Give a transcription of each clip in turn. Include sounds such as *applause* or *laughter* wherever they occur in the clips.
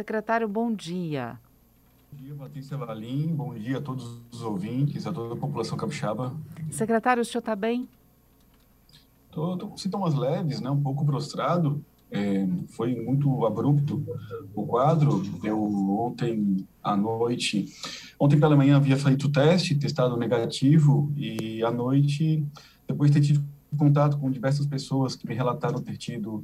Secretário, bom dia. Bom dia, Patrícia Valim. Bom dia a todos os ouvintes, a toda a população capixaba. Secretário, o senhor está bem? Estou com sintomas leves, né? um pouco prostrado. É, foi muito abrupto o quadro. Eu ontem à noite, ontem pela manhã havia feito o teste, testado negativo, e à noite, depois de ter tido contato com diversas pessoas que me relataram ter tido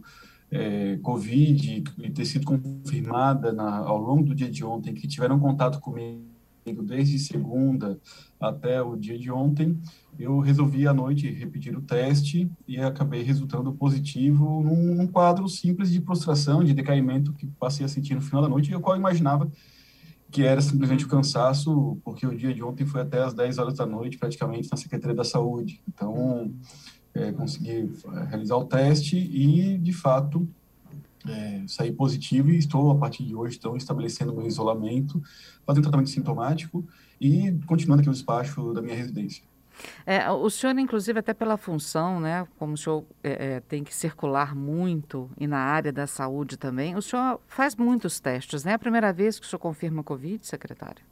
é, Covid e ter sido confirmada na, ao longo do dia de ontem, que tiveram contato comigo desde segunda até o dia de ontem, eu resolvi à noite repetir o teste e acabei resultando positivo num, num quadro simples de prostração, de decaimento que passei a sentir no final da noite, e eu qual imaginava que era simplesmente o cansaço, porque o dia de ontem foi até às 10 horas da noite, praticamente, na Secretaria da Saúde. Então, é, consegui é, realizar o teste e, de fato, é, saí positivo e estou, a partir de hoje, então, estabelecendo meu isolamento, fazendo tratamento sintomático e continuando aqui o despacho da minha residência. É, o senhor, inclusive, até pela função, né, como o senhor é, é, tem que circular muito e na área da saúde também, o senhor faz muitos testes, né? É a primeira vez que o senhor confirma Covid, secretário?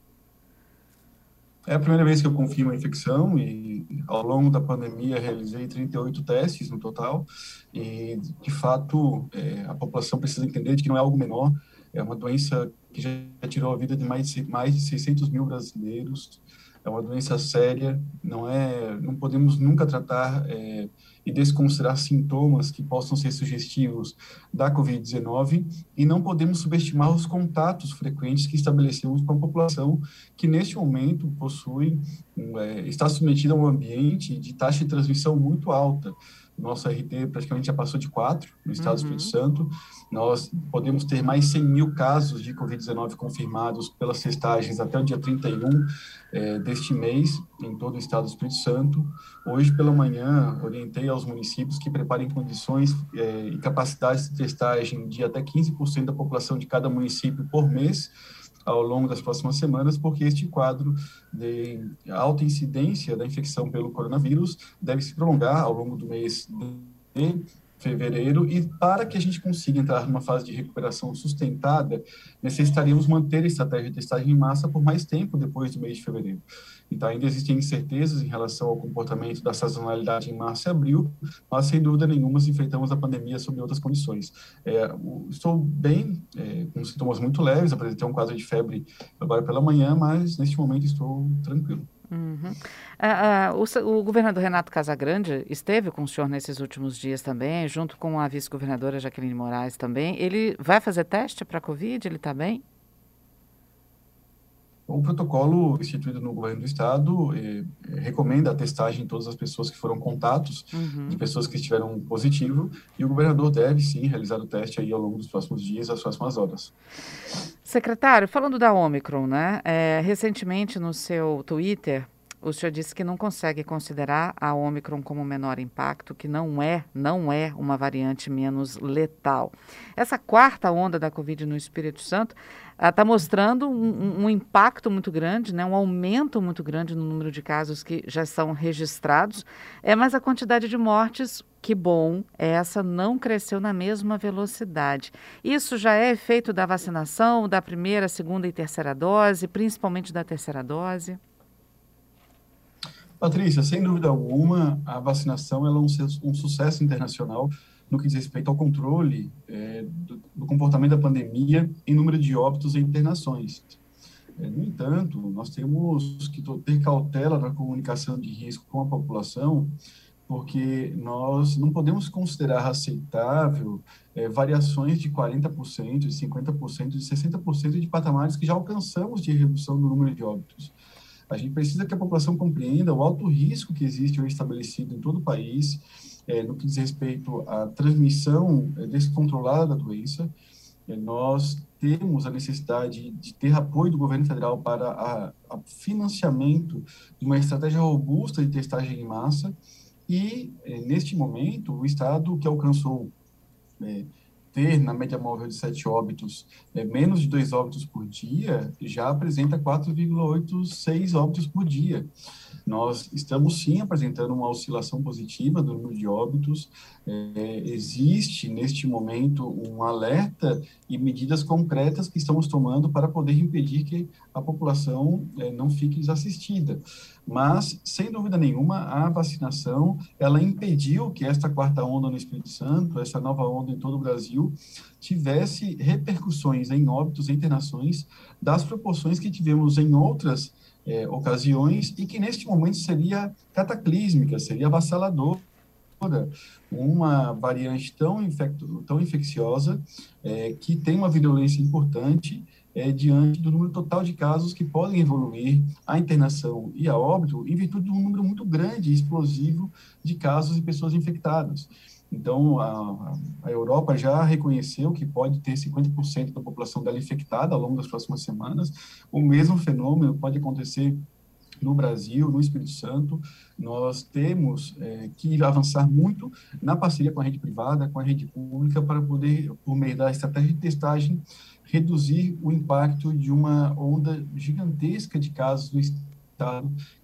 É a primeira vez que eu confirmo a infecção e ao longo da pandemia realizei 38 testes no total. E de fato é, a população precisa entender de que não é algo menor, é uma doença que já tirou a vida de mais de, mais de 600 mil brasileiros, é uma doença séria, não é, não podemos nunca tratar é, e desconsiderar sintomas que possam ser sugestivos da COVID-19 e não podemos subestimar os contatos frequentes que estabelecemos com a população que neste momento possui, é, está submetida a um ambiente de taxa de transmissão muito alta nosso RT praticamente já passou de 4 no estado uhum. do Espírito Santo. Nós podemos ter mais 100 mil casos de Covid-19 confirmados pelas testagens até o dia 31 é, deste mês, em todo o estado do Espírito Santo. Hoje pela manhã, orientei aos municípios que preparem condições é, e capacidades de testagem de até 15% da população de cada município por mês, ao longo das próximas semanas, porque este quadro de alta incidência da infecção pelo coronavírus deve se prolongar ao longo do mês de fevereiro e para que a gente consiga entrar numa fase de recuperação sustentada, necessitaríamos manter a estratégia de testagem em massa por mais tempo depois do mês de fevereiro. Então, ainda existem incertezas em relação ao comportamento da sazonalidade em março e abril, mas, sem dúvida nenhuma, enfrentamos a pandemia sob outras condições. É, estou bem, é, com sintomas muito leves, apresentei um quadro de febre agora pela manhã, mas, neste momento, estou tranquilo. Uhum. Ah, ah, o, o, governador Renato Casagrande esteve com o senhor nesses últimos dias também, junto com a vice-governadora Jaqueline Moraes também. Ele vai fazer teste para a Covid? Ele está bem? O protocolo instituído no governo do estado eh, recomenda a testagem em todas as pessoas que foram contatos uhum. de pessoas que estiveram positivo e o governador deve sim realizar o teste aí ao longo dos próximos dias, às próximas horas. Secretário, falando da Omicron, né? É, recentemente no seu Twitter o senhor disse que não consegue considerar a Omicron como menor impacto, que não é, não é uma variante menos letal. Essa quarta onda da Covid no Espírito Santo está uh, mostrando um, um, impacto muito grande, né, um aumento muito grande no número de casos que já são registrados, é, mas a quantidade de mortes, que bom, essa não cresceu na mesma velocidade. Isso já é efeito da vacinação, da primeira, segunda e terceira dose, principalmente da terceira dose? Patrícia, sem dúvida alguma, a vacinação é um, um, sucesso internacional no que diz respeito ao controle é, do, do, comportamento da pandemia em número de óbitos e internações. É, no entanto, nós temos que ter cautela na comunicação de risco com a população, porque nós não podemos considerar aceitável é, variações de 40%, de 50%, de 60% de patamares que já alcançamos de redução do número de óbitos. A gente precisa que a população compreenda o alto risco que existe hoje estabelecido em todo o país, é, no que diz respeito à transmissão é, descontrolada da doença. É, nós temos a necessidade de ter apoio do governo federal para o financiamento de uma estratégia robusta de testagem em massa e, é, neste momento, o Estado que alcançou ter na média móvel de sete óbitos é, menos de dois óbitos por dia, já apresenta 4,86 óbitos por dia. Nós estamos sim apresentando uma oscilação positiva do número de óbitos. É, existe neste momento um alerta e medidas concretas que estamos tomando para poder impedir que a população é, não fique desassistida. Mas, sem dúvida nenhuma, a vacinação ela impediu que esta quarta onda no Espírito Santo, essa nova onda em todo o Brasil, tivesse repercussões em óbitos, em internações, das proporções que tivemos em outras é, ocasiões e que neste momento seria cataclísmica, seria avassaladora uma variante tão, infecto, tão infecciosa é, que tem uma virulência importante é, diante do número total de casos que podem evoluir a internação e a óbito em virtude de um número muito grande e explosivo de casos e pessoas infectadas. Então, a, a, Europa já reconheceu que pode ter 50% da população dela infectada ao longo das próximas semanas. O mesmo fenômeno pode acontecer no Brasil, no Espírito Santo. Nós temos é, que avançar muito na parceria com a rede privada, com a rede pública, para poder, por meio da estratégia de testagem, reduzir o impacto de uma onda gigantesca de casos no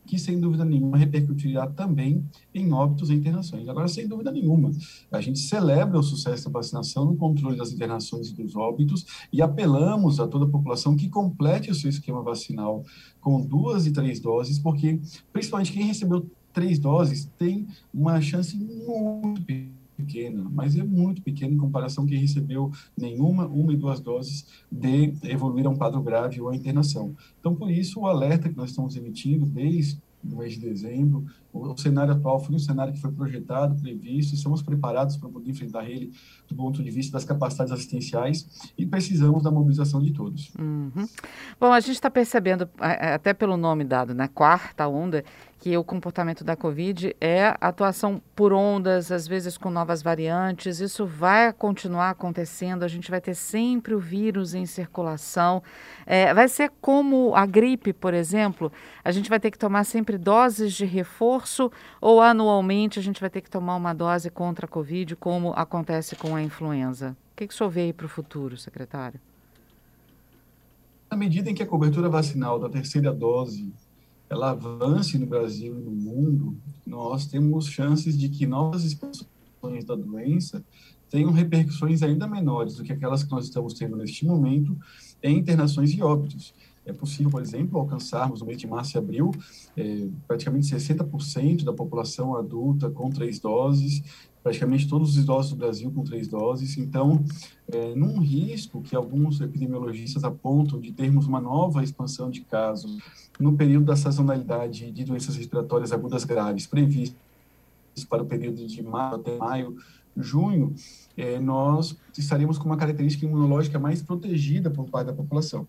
Que, sem dúvida nenhuma, repercutirá também em óbitos e internações. Agora, sem dúvida nenhuma, a gente celebra o sucesso da vacinação no controle das internações e dos óbitos e apelamos a toda a população que complete o seu esquema vacinal com duas e três doses, porque, principalmente, quem recebeu três doses tem uma chance muito pequena, mas é muito pequena em comparação com quem recebeu nenhuma, uma e duas doses de evoluir a um quadro grave ou a internação. Então, por isso, o alerta que nós estamos emitindo desde no mês de dezembro. O, cenário atual foi um cenário que foi projetado, previsto, estamos preparados para poder enfrentar ele do ponto de vista das capacidades assistenciais e precisamos da mobilização de todos. Uhum. Bom, a gente está percebendo, até pelo nome dado, na né, quarta onda, que o comportamento da Covid é atuação por ondas, às vezes com novas variantes. Isso vai continuar acontecendo, a gente vai ter sempre o vírus em circulação. É, vai ser como a gripe, por exemplo, a gente vai ter que tomar sempre doses de reforço ou anualmente a gente vai ter que tomar uma dose contra a Covid, como acontece com a influenza? O que, que o senhor vê aí para o futuro, secretário? Na medida em que a cobertura vacinal da terceira dose ela avance no Brasil e no mundo, nós temos chances de que novas expansões da doença tenham repercussões ainda menores do que aquelas que nós estamos tendo neste momento em internações e óbitos. É possível, por exemplo, alcançarmos no mês de março e abril é, praticamente 60% da população adulta com três doses, praticamente todos os idosos do Brasil com três doses. Então, é, num risco que alguns epidemiologistas apontam de termos uma nova expansão de casos no período da sazonalidade de doenças respiratórias agudas graves previstas para o período de maio até maio, junho, é, nós estaríamos com uma característica imunológica mais protegida por parte da população.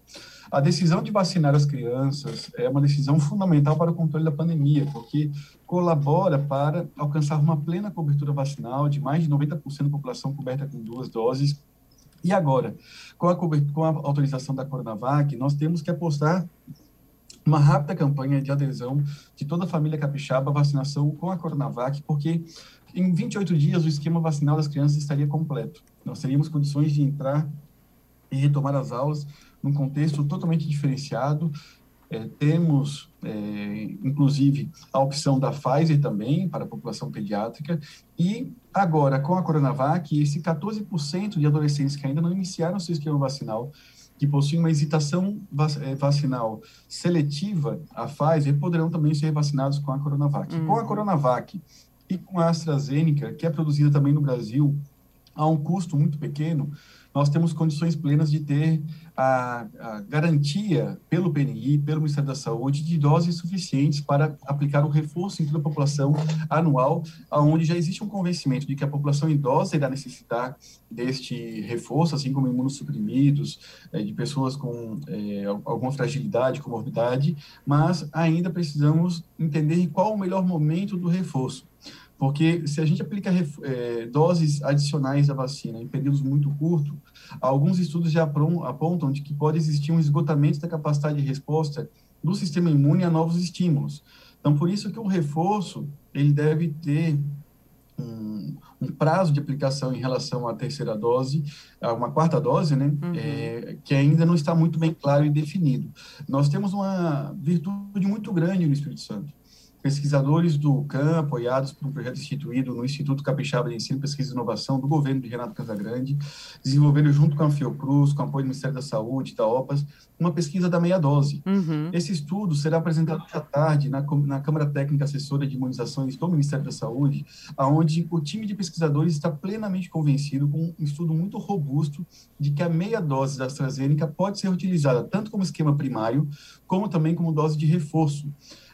A decisão de vacinar as crianças é uma decisão fundamental para o controle da pandemia, porque colabora para alcançar uma plena cobertura vacinal de mais de 90% da população coberta com duas doses. E agora, com a, com a autorização da Coronavac, nós temos que apostar uma rápida campanha de adesão de toda a família capixaba à vacinação com a Coronavac, porque em 28 dias o esquema vacinal das crianças estaria completo. Nós teríamos condições de entrar e retomar as aulas num contexto totalmente diferenciado. É, temos, é, inclusive, a opção da Pfizer também para a população pediátrica. E agora, com a Coronavac, esse 14% de adolescentes que ainda não iniciaram seu esquema vacinal que possuem uma hesitação é, vacinal seletiva, a Pfizer, poderão também ser vacinados com a Coronavac. Uhum. Com a Coronavac e com a AstraZeneca, que é produzida também no Brasil a um custo muito pequeno, nós temos condições plenas de ter a, a, garantia pelo PNI, pelo Ministério da Saúde, de doses suficientes para aplicar o reforço em toda a população anual, onde já existe um convencimento de que a população idosa irá necessitar deste reforço, assim como imunossuprimidos, é, de pessoas com é, alguma fragilidade, comorbidade, mas ainda precisamos entender qual o melhor momento do reforço. Porque se a gente aplica é, doses adicionais da vacina em períodos muito curtos, alguns estudos já apontam de que pode existir um esgotamento da capacidade de resposta do sistema imune a novos estímulos. Então, por isso que o reforço ele deve ter um, um, prazo de aplicação em relação à terceira dose, a uma quarta dose, né, uhum. é, que ainda não está muito bem claro e definido. Nós temos uma virtude muito grande no Espírito Santo pesquisadores do CAM, apoiados por um projeto instituído no Instituto Capixaba de Ensino, Pesquisa e Inovação do governo de Renato Casagrande, desenvolveram junto com a Fiocruz, com apoio do Ministério da Saúde, da OPAS, uma pesquisa da meia dose. Uhum. Esse estudo será apresentado hoje à tarde na, na Câmara Técnica Assessora de Imunizações do Ministério da Saúde, aonde o time de pesquisadores está plenamente convencido com um estudo muito robusto de que a meia dose da AstraZeneca pode ser utilizada tanto como esquema primário, como também como dose de reforço.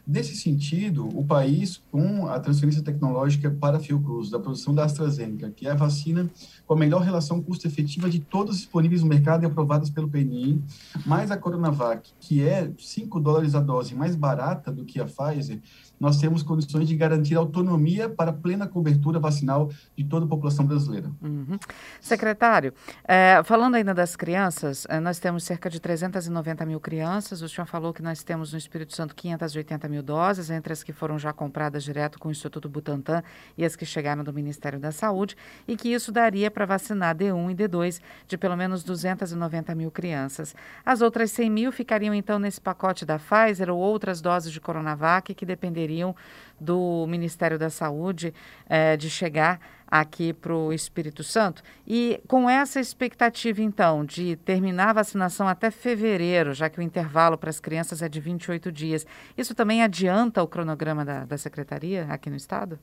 Nesse sentido, o país, com a transferência tecnológica para a Fiocruz, da produção da AstraZeneca, que é a vacina com a melhor relação custo-efetiva de todas disponíveis no mercado e aprovadas pelo PNI, mais a Coronavac, que é 5 dólares a dose mais barata do que a Pfizer, nós temos condições de garantir autonomia para plena cobertura vacinal de toda a população brasileira. Uhum. Secretário, é, falando ainda das crianças, é, nós temos cerca de 390 mil crianças. O senhor falou que nós temos no Espírito Santo 580 mil doses, entre as que foram já compradas direto com o Instituto Butantan e as que chegaram do Ministério da Saúde, e que isso daria para vacinar D1 e D2 de pelo menos 290 mil crianças. As outras 100 mil ficariam então nesse pacote da Pfizer ou outras doses de Coronavac que dependeriam do Ministério da Saúde é, de chegar aqui para o Espírito Santo. E com essa expectativa, então, de terminar a vacinação até fevereiro, já que o intervalo para as crianças é de 28 dias, isso também adianta o cronograma da, da Secretaria aqui no Estado?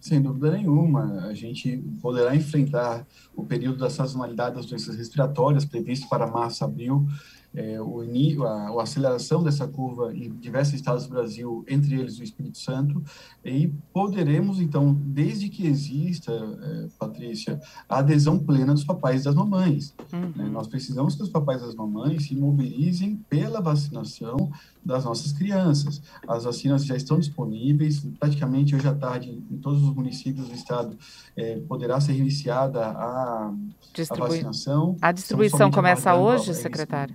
Sem dúvida nenhuma. A gente poderá enfrentar o período da sazonalidade das doenças respiratórias, previsto para março, abril, é, o, a, a, aceleração dessa curva em diversos estados do Brasil, entre eles o Espírito Santo, e poderemos, então, desde que exista, é, Patrícia, a adesão plena dos papais e das mamães. Uhum. Né? Nós precisamos que os papais e as mamães se mobilizem pela vacinação das nossas crianças. As vacinas já estão disponíveis, praticamente hoje à tarde, em todos os municípios do estado, é, poderá ser iniciada a, Distribui... a vacinação. A distribuição começa hoje, secretário?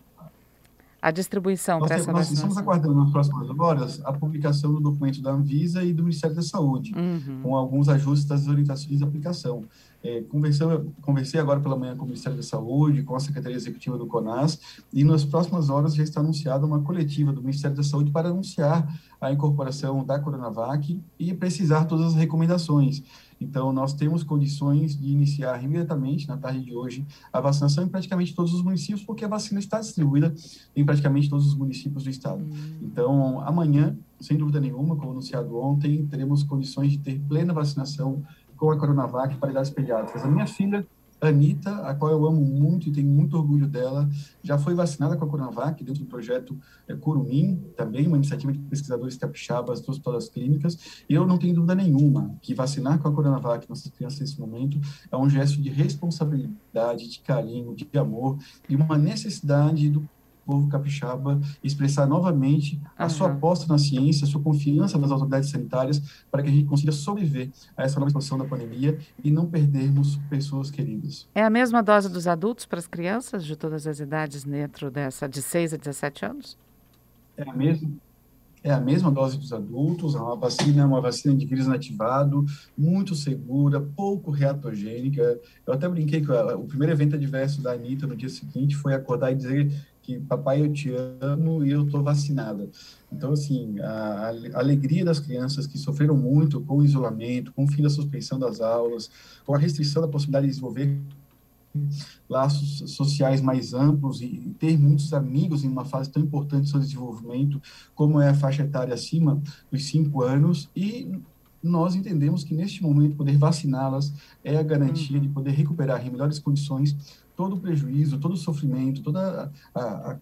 A distribuição para essa nós vacinação? Nós estamos aguardando nas próximas horas a publicação do documento da Anvisa e do Ministério da Saúde, uhum. com alguns ajustes das orientações de aplicação. É, conversei, conversei agora pela manhã com o Ministério da Saúde, com a Secretaria Executiva do CONAS, e nas próximas horas já está anunciada uma coletiva do Ministério da Saúde para anunciar a incorporação da Coronavac e precisar todas as recomendações. Então, nós temos condições de iniciar imediatamente, na tarde de hoje, a vacinação em praticamente todos os municípios, porque a vacina está distribuída em praticamente todos os municípios do estado. Hum. Então, amanhã, sem dúvida nenhuma, como anunciado ontem, teremos condições de ter plena vacinação com a Coronavac para idades pediátricas. A minha filha Anitta, a qual eu amo muito e tenho muito orgulho dela, já foi vacinada com a Coronavac dentro do projeto é, Curumim, também uma iniciativa de pesquisadores capixabas do Hospital das Clínicas, e eu não tenho dúvida nenhuma que vacinar com a Coronavac nossas crianças nesse momento é um gesto de responsabilidade, de carinho, de amor, e uma necessidade do povo capixaba expressar novamente a sua aposta na ciência, a sua confiança nas autoridades sanitárias, para que a gente consiga sobreviver a essa nova situação da pandemia e não perdermos pessoas queridas. É a mesma dose dos adultos para as crianças de todas as idades dentro dessa de 6 a 17 anos? É a mesma, é a mesma dose dos adultos, é uma vacina, uma vacina de vírus inativado, muito segura, pouco reatogênica. Eu até brinquei que o primeiro evento adverso da Anitta no dia seguinte foi acordar e dizer que papai eu te amo e eu estou vacinada. Então, assim, a, a, alegria das crianças que sofreram muito com o isolamento, com o fim da suspensão das aulas, com a restrição da possibilidade de desenvolver laços sociais mais amplos e ter muitos amigos em uma fase tão importante do seu desenvolvimento, como é a faixa etária acima dos cinco anos, e nós entendemos que neste momento poder vaciná-las é a garantia de poder recuperar em melhores condições todo o prejuízo, todo o sofrimento, toda a, a,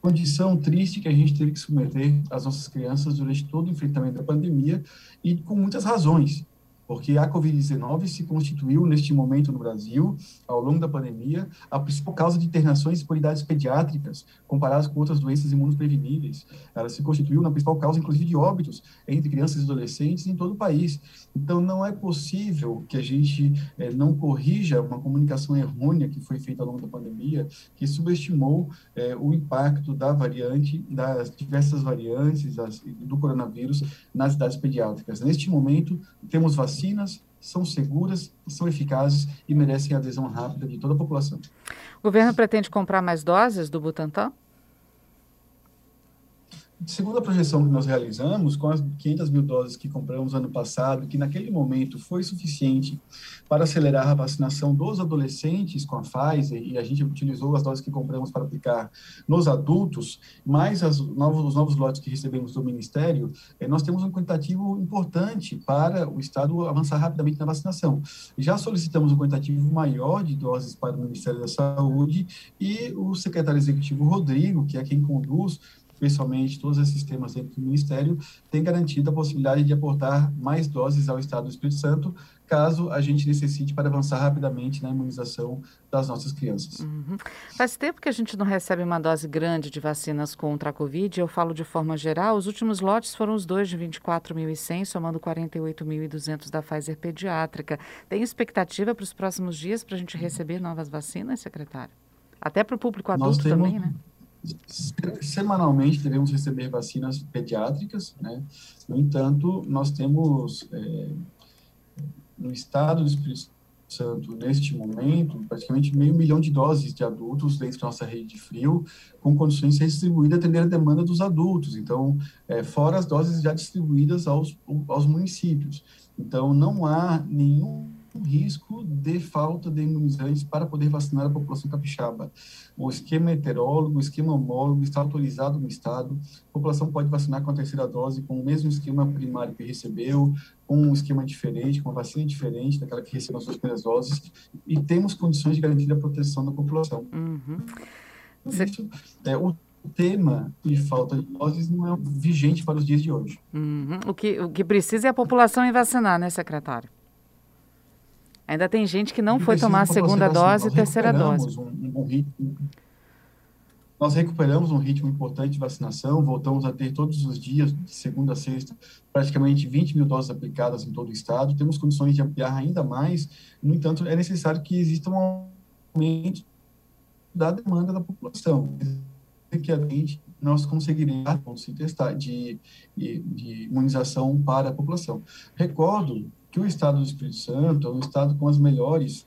condição triste que a gente teve que submeter as nossas crianças durante todo o enfrentamento da pandemia e com muitas razões. Porque a Covid-19 se constituiu, neste momento no Brasil, ao longo da pandemia, a principal causa de internações por idades pediátricas, comparadas com outras doenças imunopreveníveis. Ela se constituiu na principal causa, inclusive, de óbitos entre crianças e adolescentes em todo o país. Então, não é possível que a gente é, não corrija uma comunicação errônea que foi feita ao longo da pandemia, que subestimou é, o impacto da variante, das diversas variantes do coronavírus nas idades pediátricas. Neste momento, temos vacinas vacinas são seguras, são eficazes e merecem adesão rápida de toda a população. O governo pretende comprar mais doses do Butantan? Segundo a projeção que nós realizamos, com as 500 mil doses que compramos ano passado, que naquele momento foi suficiente para acelerar a vacinação dos adolescentes com a Pfizer, e a gente utilizou as doses que compramos para aplicar nos adultos, mais as novos, os novos lotes que recebemos do Ministério, eh, nós temos um quantitativo importante para o Estado avançar rapidamente na vacinação. Já solicitamos um quantitativo maior de doses para o Ministério da Saúde e o secretário executivo Rodrigo, que é quem conduz especialmente todos esses temas dentro do Ministério, tem garantido a possibilidade de aportar mais doses ao Estado do Espírito Santo, caso a gente necessite para avançar rapidamente na imunização das nossas crianças. Uhum. Faz tempo que a gente não recebe uma dose grande de vacinas contra a Covid, eu falo de forma geral, os últimos lotes foram os dois de 24.100, somando 48.200 da Pfizer pediátrica. Tem expectativa para os próximos dias para a gente receber novas vacinas, secretário? Até para o público adulto temos... também, né? Semanalmente devemos receber vacinas pediátricas, né? No entanto, nós temos é, no estado do Espírito Santo, neste momento, praticamente meio milhão de doses de adultos dentro da nossa rede de frio, com condições de distribuir atender a demanda dos adultos. Então, é, fora as doses já distribuídas aos, aos municípios. Então, não há nenhum risco de falta de imunizantes para poder vacinar a população capixaba. O esquema heterólogo, o esquema homólogo está autorizado no Estado. A população pode vacinar com a terceira dose, com o mesmo esquema primário que recebeu, com um esquema diferente, com uma vacina diferente daquela que recebeu as suas primeiras doses, e temos condições de garantir a proteção da população. Uhum. Isso, é, o tema de falta de doses não é vigente para os dias de hoje. Uhum. O, que, o que precisa é a população em vacinar, né, secretário? Ainda tem gente que não foi tomar a segunda dose e terceira dose. Um, um ritmo, nós recuperamos um ritmo importante de vacinação, voltamos a ter todos os dias, de segunda a sexta, praticamente 20 mil doses aplicadas em todo o estado. Temos condições de ampliar ainda mais, no entanto, é necessário que exista um aumento da demanda da população. Que a gente nós conseguiremos se testar de, de, de imunização para a população. Recordo que o estado do Espírito Santo é um estado com as melhores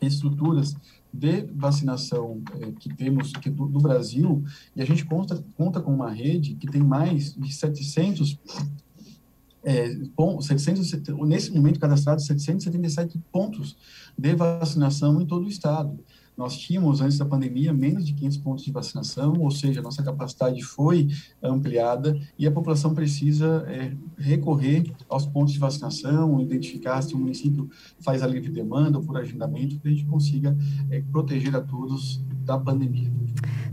estruturas de vacinação é, que temos que do, do, Brasil, e a gente conta, conta com uma rede que tem mais de 700, é, 700 nesse momento cadastrados 777 pontos de vacinação em todo o estado. Nós tínhamos, antes da pandemia, menos de 500 pontos de vacinação, ou seja, nossa capacidade foi ampliada e a população precisa é, recorrer aos pontos de vacinação, identificar se o município faz a livre demanda ou por agendamento, que a gente consiga é, proteger a todos da pandemia.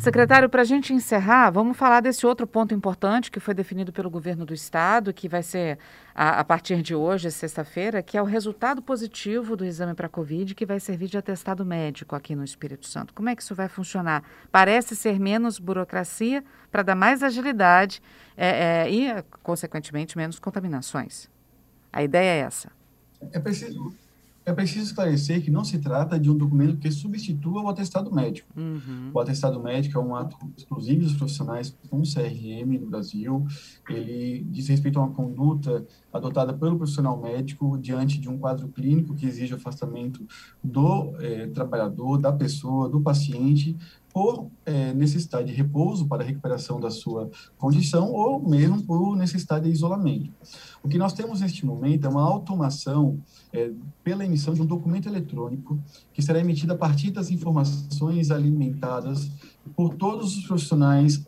Secretário, para a gente encerrar, vamos falar desse outro ponto importante que foi definido pelo governo do estado, que vai ser a, a partir de hoje, sexta-feira, que é o resultado positivo do exame para Covid, que vai servir de atestado médico aqui no Espírito Santo. Como é que isso vai funcionar? Parece ser menos burocracia para dar mais agilidade é, é, e, consequentemente, menos contaminações. A ideia é essa. É preciso, é preciso esclarecer que não se trata de um documento que substitua o atestado médico. Uhum. O atestado médico é um ato exclusivo dos profissionais com CRM no Brasil. Ele diz respeito a uma conduta adotada pelo profissional médico diante de um quadro clínico que exige afastamento do eh, trabalhador, da pessoa, do paciente, por é, necessidade de repouso para recuperação da sua condição ou mesmo por necessidade de isolamento. O que nós temos neste momento é uma automação é, pela emissão de um documento eletrônico que será emitido a partir das informações alimentadas por todos os profissionais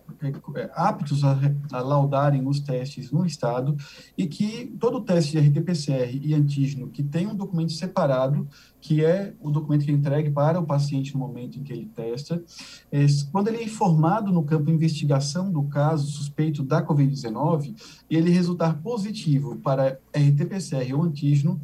aptos a, a, laudarem os testes no Estado e que todo teste de RT-PCR e antígeno que tem um documento separado, que é o documento que é entregue para o paciente no momento em que ele testa, é, quando ele é informado no campo de investigação do caso suspeito da Covid-19 e ele resultar positivo para RT-PCR ou antígeno,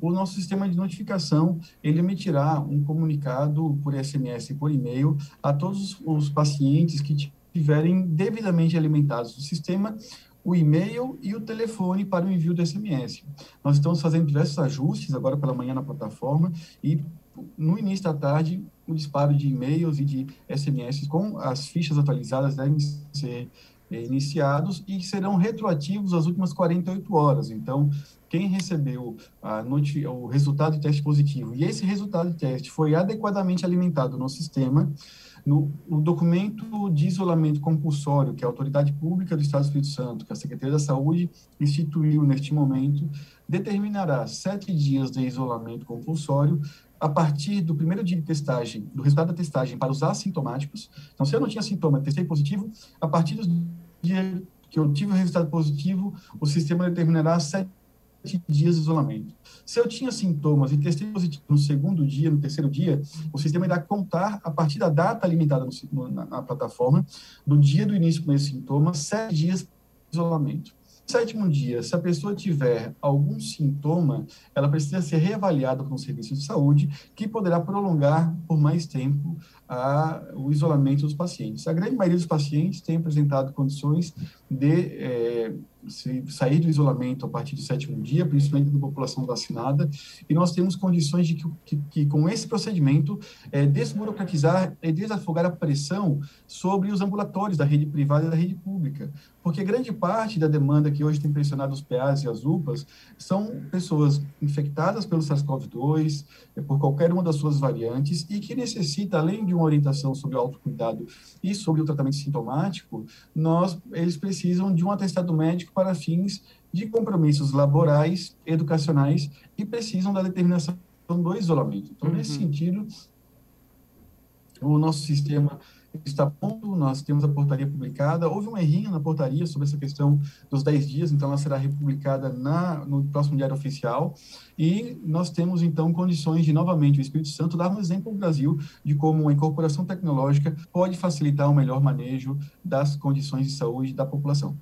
o nosso sistema de notificação, ele emitirá um comunicado por SMS e por e-mail a todos os pacientes que tiverem devidamente alimentados o sistema, o e-mail e o telefone para o envio do SMS. Nós estamos fazendo diversos ajustes agora pela manhã na plataforma e no início da tarde o disparo de e-mails e de SMS com as fichas atualizadas devem ser eh, iniciados e serão retroativos às últimas 48 horas. Então, quem recebeu o resultado de teste positivo e esse resultado de teste foi adequadamente alimentado no sistema, no, o documento de isolamento compulsório que a Autoridade Pública do Estado do Espírito Santo, que a Secretaria da Saúde instituiu neste momento, determinará sete dias de isolamento compulsório a partir do primeiro dia de testagem, do resultado da testagem para os assintomáticos. Então, se eu não tinha sintoma, testei positivo, a partir do dia que eu tive o resultado positivo, o sistema determinará sete dias de isolamento. Se eu tinha sintomas e testei positivo no segundo dia, no terceiro dia, o sistema irá contar, a partir da data alimentada no, na, na, plataforma, do dia do início com esse sintoma, sete dias de isolamento. Sétimo dia, se a pessoa tiver algum sintoma, ela precisa ser reavaliada com o serviço de saúde, que poderá prolongar por mais tempo o isolamento dos pacientes. A grande maioria dos pacientes tem apresentado condições de é, sair do isolamento a partir do sétimo dia, principalmente na população vacinada, e nós temos condições de que, que, que com esse procedimento, é, desburocratizar e desafogar a pressão sobre os ambulatórios da rede privada e da rede pública, porque grande parte da demanda que hoje tem pressionado os PAs e as UPAs são pessoas infectadas pelo SARS-CoV-2, é, por qualquer uma das suas variantes, e que necessita, além de orientação sobre o autocuidado e sobre o tratamento sintomático, nós, eles precisam de um atestado médico para fins de compromissos laborais, educacionais e precisam da determinação do isolamento. Então, uhum. nesse sentido, o nosso sistema está pronto, nós temos a portaria publicada. Houve um errinho na portaria sobre essa questão dos 10 dias, então ela será republicada na, no próximo diário oficial. E nós temos, então, condições de, novamente, o Espírito Santo dar um exemplo ao Brasil de como a incorporação tecnológica pode facilitar o melhor manejo das condições de saúde da população.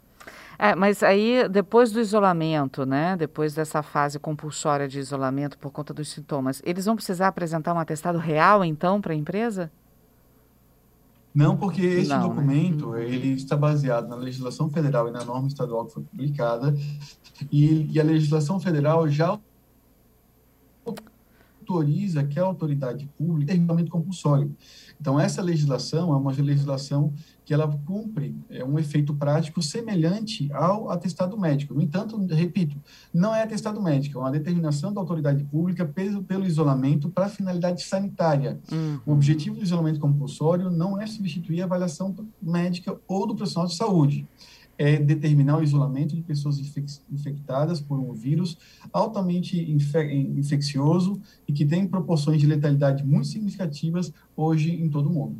É, mas aí, depois do isolamento, né, depois dessa fase compulsória de isolamento por conta dos sintomas, eles vão precisar apresentar um atestado real, então, para a empresa? Não, porque esse Não, né? documento né? ele está baseado na legislação federal e na norma estadual que foi publicada, e, e a legislação federal já autoriza que a autoridade pública regulamento compulsório. Então, essa legislação é uma legislação que ela cumpre é, um efeito prático semelhante ao atestado médico. No entanto, repito, não é atestado médico, é uma determinação da autoridade pública pelo, pelo isolamento para finalidade sanitária. Uhum. O objetivo do isolamento compulsório não é substituir a avaliação médica ou do profissional de saúde é determinar o isolamento de pessoas infectadas por um vírus altamente infeccioso e que tem proporções de letalidade muito significativas hoje em todo o mundo.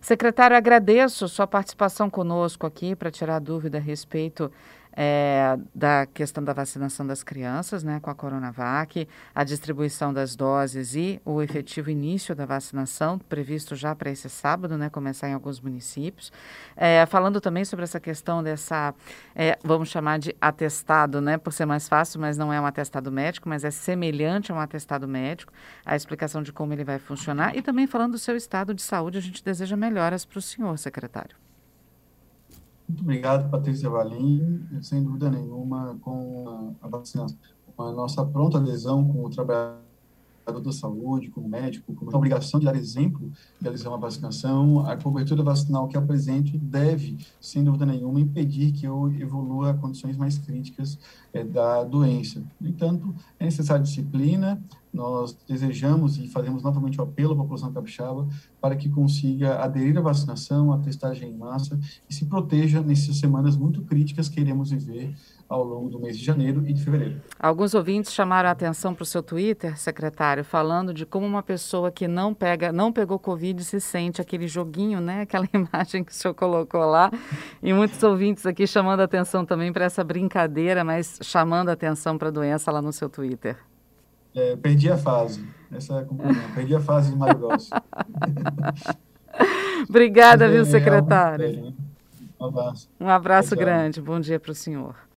Secretário, agradeço sua participação conosco aqui para tirar dúvida a respeito é, da questão da vacinação das crianças, né, com a Coronavac, a distribuição das doses e o efetivo início da vacinação, previsto já para esse sábado, né, começar em alguns municípios. É, falando também sobre essa questão dessa, é, vamos chamar de atestado, né, por ser mais fácil, mas não é um atestado médico, mas é semelhante a um atestado médico, a explicação de como ele vai funcionar e também falando do seu estado de saúde, a gente deseja melhoras para o senhor, secretário. Muito obrigado, Patrícia Valim. Sem dúvida nenhuma, com a vacinação, a nossa pronta adesão com o trabalhador da saúde, como médico, com a obrigação de dar exemplo realizar uma vacinação, a cobertura vacinal que apresento deve, sem dúvida nenhuma, impedir que eu evolua a condições mais críticas é, da doença. No entanto, é necessária disciplina, nós desejamos e fazemos novamente o apelo à população capixaba para que consiga aderir à vacinação, à testagem em massa e se proteja nessas semanas muito críticas que iremos viver ao longo do mês de janeiro e de fevereiro. Alguns ouvintes chamaram a atenção para o seu Twitter, secretário, falando de como uma pessoa que não pega, não pegou Covid se sente aquele joguinho, né? Aquela *laughs* imagem que o senhor colocou lá. E muitos ouvintes aqui chamando a atenção também para essa brincadeira, mas chamando a atenção para a doença lá no seu Twitter. É, perdi a fase. Essa é a conclusão. *laughs* Perdi a fase de Mario Bros. *laughs* Obrigada, viu, é secretário? Né? Um abraço. Um abraço grande. Bom dia para o senhor.